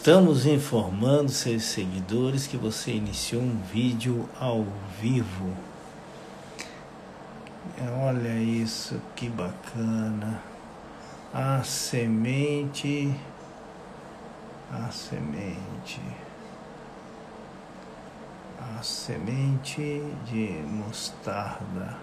Estamos informando seus seguidores que você iniciou um vídeo ao vivo. Olha isso, que bacana. A semente. A semente. A semente de mostarda.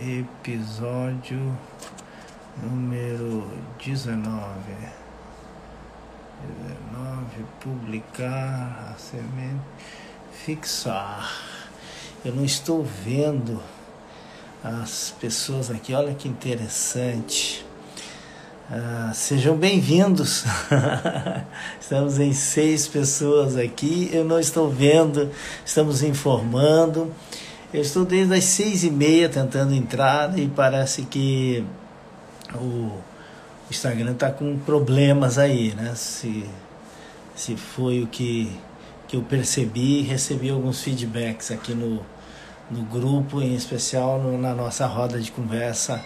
Episódio número 19. 19, publicar, a semente, fixar. Eu não estou vendo as pessoas aqui, olha que interessante. Ah, sejam bem-vindos. estamos em seis pessoas aqui. Eu não estou vendo, estamos informando. Eu estou desde as seis e meia tentando entrar e parece que o Instagram está com problemas aí, né? Se, se foi o que, que eu percebi, recebi alguns feedbacks aqui no, no grupo, em especial no, na nossa roda de conversa,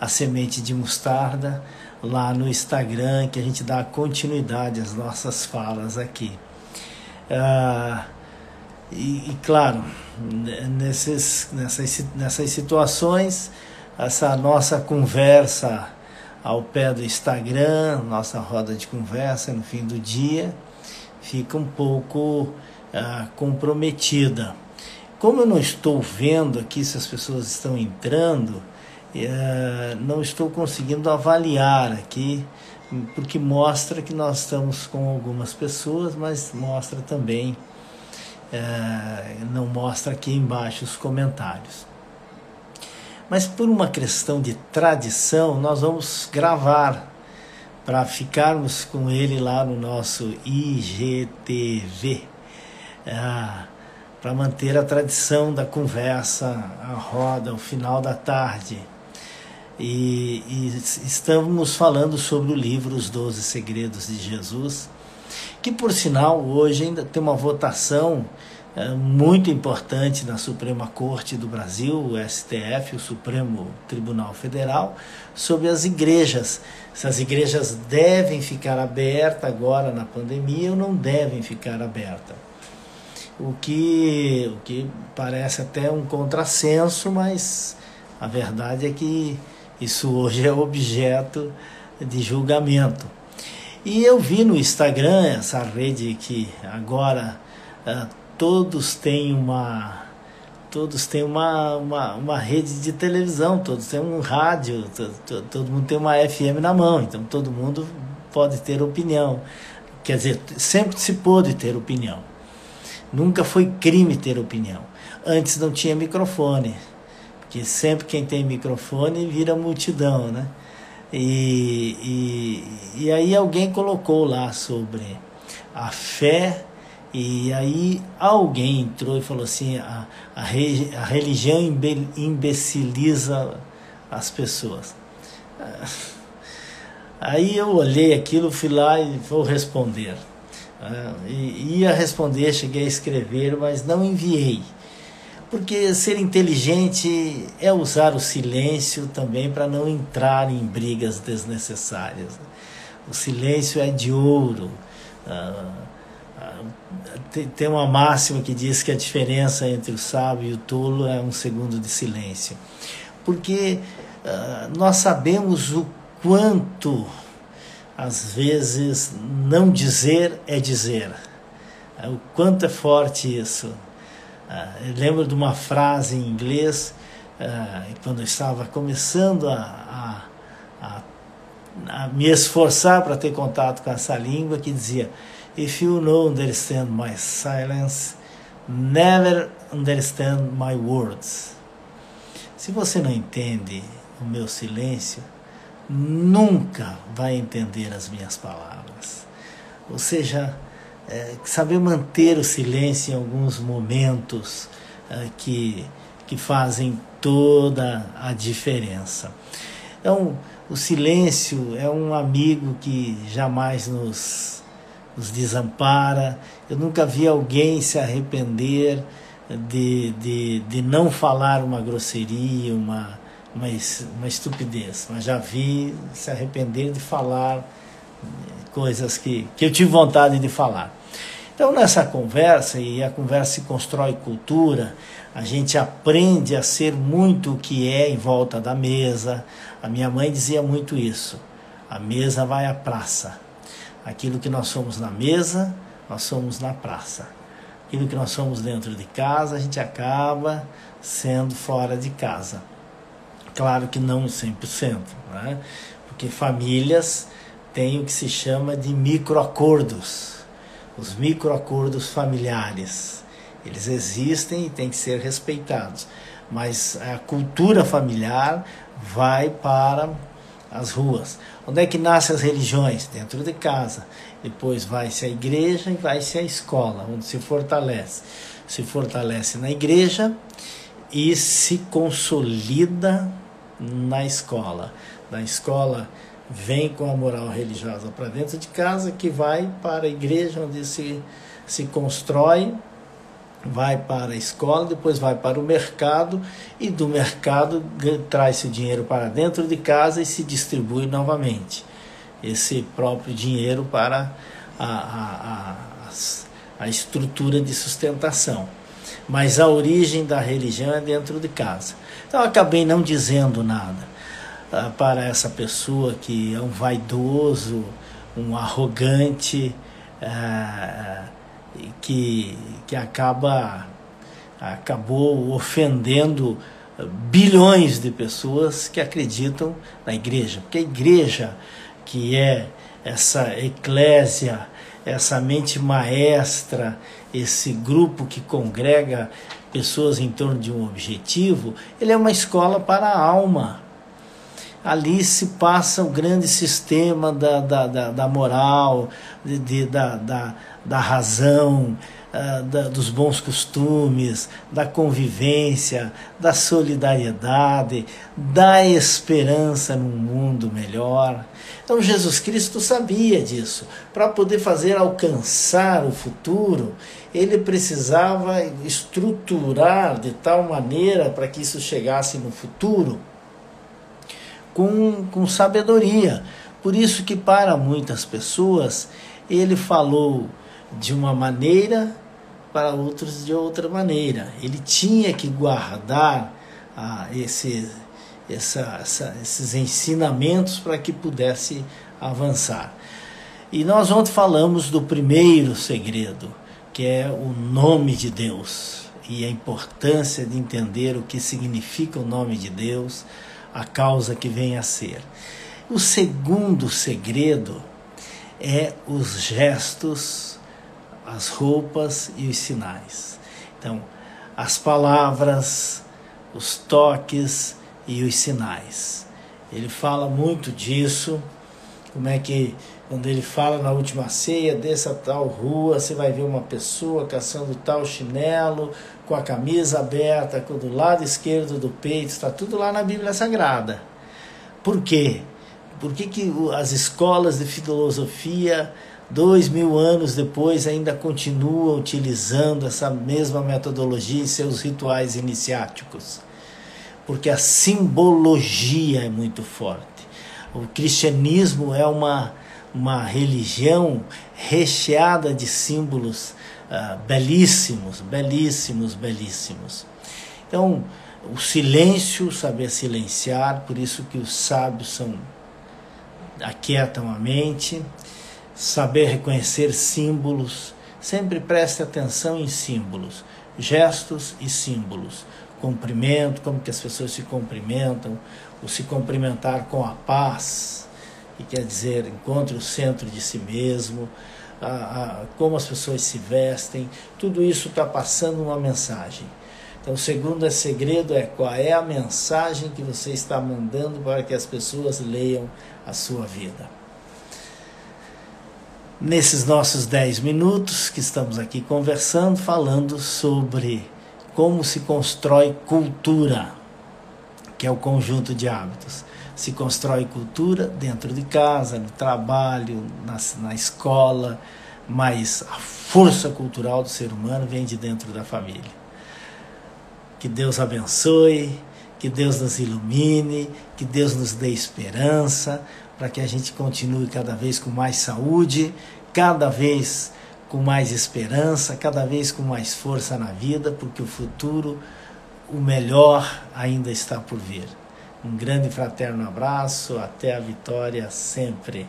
a semente de mostarda, lá no Instagram, que a gente dá continuidade às nossas falas aqui. Ah, e, e, claro, nesses, nessas, nessas situações, essa nossa conversa ao pé do Instagram, nossa roda de conversa no fim do dia, fica um pouco ah, comprometida. Como eu não estou vendo aqui se as pessoas estão entrando, eh, não estou conseguindo avaliar aqui, porque mostra que nós estamos com algumas pessoas, mas mostra também, eh, não mostra aqui embaixo os comentários. Mas por uma questão de tradição, nós vamos gravar para ficarmos com ele lá no nosso IGTV, ah, para manter a tradição da conversa, a roda, ao final da tarde. E, e, estamos falando sobre o livro Os Doze Segredos de Jesus, que por sinal hoje ainda tem uma votação é, muito importante na Suprema Corte do Brasil, o STF, o Supremo Tribunal Federal, sobre as igrejas. Se as igrejas devem ficar abertas agora na pandemia ou não devem ficar abertas. O que, o que parece até um contrassenso, mas a verdade é que isso hoje é objeto de julgamento. E eu vi no Instagram, essa rede que agora uh, todos têm uma todos têm uma, uma, uma rede de televisão, todos têm um rádio, todo, todo mundo tem uma FM na mão, então todo mundo pode ter opinião. Quer dizer, sempre se pôde ter opinião. Nunca foi crime ter opinião. Antes não tinha microfone, porque sempre quem tem microfone vira multidão, né? E, e, e aí alguém colocou lá sobre a fé e aí alguém entrou e falou assim: a, a, re, a religião imbeciliza as pessoas. Aí eu olhei aquilo, fui lá e vou responder. Ah, e ia responder, cheguei a escrever, mas não enviei. Porque ser inteligente é usar o silêncio também para não entrar em brigas desnecessárias. O silêncio é de ouro. Tem uma máxima que diz que a diferença entre o sábio e o tolo é um segundo de silêncio. Porque uh, nós sabemos o quanto, às vezes, não dizer é dizer. Uh, o quanto é forte isso. Uh, eu lembro de uma frase em inglês, quando eu estava começando a, a, a, a me esforçar para ter contato com essa língua, que dizia If you no understand my silence, never understand my words. Se você não entende o meu silêncio, nunca vai entender as minhas palavras. Ou seja, é, saber manter o silêncio em alguns momentos é, que, que fazem toda a diferença. Então, o silêncio é um amigo que jamais nos nos desampara. Eu nunca vi alguém se arrepender de, de, de não falar uma grosseria, uma, uma, uma estupidez, mas já vi se arrepender de falar coisas que, que eu tive vontade de falar. Então, nessa conversa, e a conversa se constrói cultura, a gente aprende a ser muito o que é em volta da mesa. A minha mãe dizia muito isso. A mesa vai à praça. Aquilo que nós somos na mesa, nós somos na praça. Aquilo que nós somos dentro de casa, a gente acaba sendo fora de casa. Claro que não 100%, né? porque famílias têm o que se chama de microacordos, os microacordos familiares. Eles existem e têm que ser respeitados, mas a cultura familiar vai para as ruas. Onde é que nascem as religiões? Dentro de casa. Depois vai-se à igreja e vai-se à escola, onde se fortalece. Se fortalece na igreja e se consolida na escola. Na escola vem com a moral religiosa para dentro de casa, que vai para a igreja, onde se, se constrói, vai para a escola, depois vai para o mercado, e do mercado traz-se o dinheiro para dentro de casa e se distribui novamente. Esse próprio dinheiro para a, a, a, a estrutura de sustentação. Mas a origem da religião é dentro de casa. Então eu acabei não dizendo nada uh, para essa pessoa que é um vaidoso, um arrogante, uh, que, que acaba acabou ofendendo bilhões de pessoas que acreditam na igreja. Porque a igreja, que é essa eclésia, essa mente maestra, esse grupo que congrega pessoas em torno de um objetivo, ele é uma escola para a alma. Ali se passa o grande sistema da, da, da, da moral, de, de, da, da, da razão, uh, da, dos bons costumes, da convivência, da solidariedade, da esperança num mundo melhor. Então Jesus Cristo sabia disso. Para poder fazer alcançar o futuro, ele precisava estruturar de tal maneira para que isso chegasse no futuro com, com sabedoria. Por isso que para muitas pessoas ele falou de uma maneira para outros de outra maneira. Ele tinha que guardar ah, esse, essa, essa, esses ensinamentos para que pudesse avançar. E nós ontem falamos do primeiro segredo, que é o nome de Deus e a importância de entender o que significa o nome de Deus, a causa que vem a ser. O segundo segredo é os gestos, as roupas e os sinais. Então, as palavras, os toques e os sinais. Ele fala muito disso, como é que quando ele fala na última ceia, dessa tal rua, você vai ver uma pessoa caçando tal chinelo, com a camisa aberta, com do lado esquerdo do peito, está tudo lá na Bíblia Sagrada. Por quê? Por que, que as escolas de filosofia, dois mil anos depois, ainda continuam utilizando essa mesma metodologia em seus rituais iniciáticos? Porque a simbologia é muito forte. O cristianismo é uma, uma religião recheada de símbolos uh, belíssimos, belíssimos, belíssimos. Então, o silêncio, saber silenciar, por isso que os sábios são aquietam a mente, saber reconhecer símbolos, sempre preste atenção em símbolos, gestos e símbolos, cumprimento, como que as pessoas se cumprimentam, o se cumprimentar com a paz, que quer dizer encontre o centro de si mesmo, a, a, como as pessoas se vestem, tudo isso está passando uma mensagem. Então, o segundo segredo é qual é a mensagem que você está mandando para que as pessoas leiam a sua vida. Nesses nossos dez minutos que estamos aqui conversando, falando sobre como se constrói cultura, que é o conjunto de hábitos. Se constrói cultura dentro de casa, no trabalho, na, na escola, mas a força cultural do ser humano vem de dentro da família. Que Deus abençoe, que Deus nos ilumine, que Deus nos dê esperança. para que a gente continue cada vez com mais saúde, cada vez com mais esperança, cada vez com mais força na vida, porque o futuro, o melhor ainda está por vir. Um grande fraterno abraço, até a vitória sempre.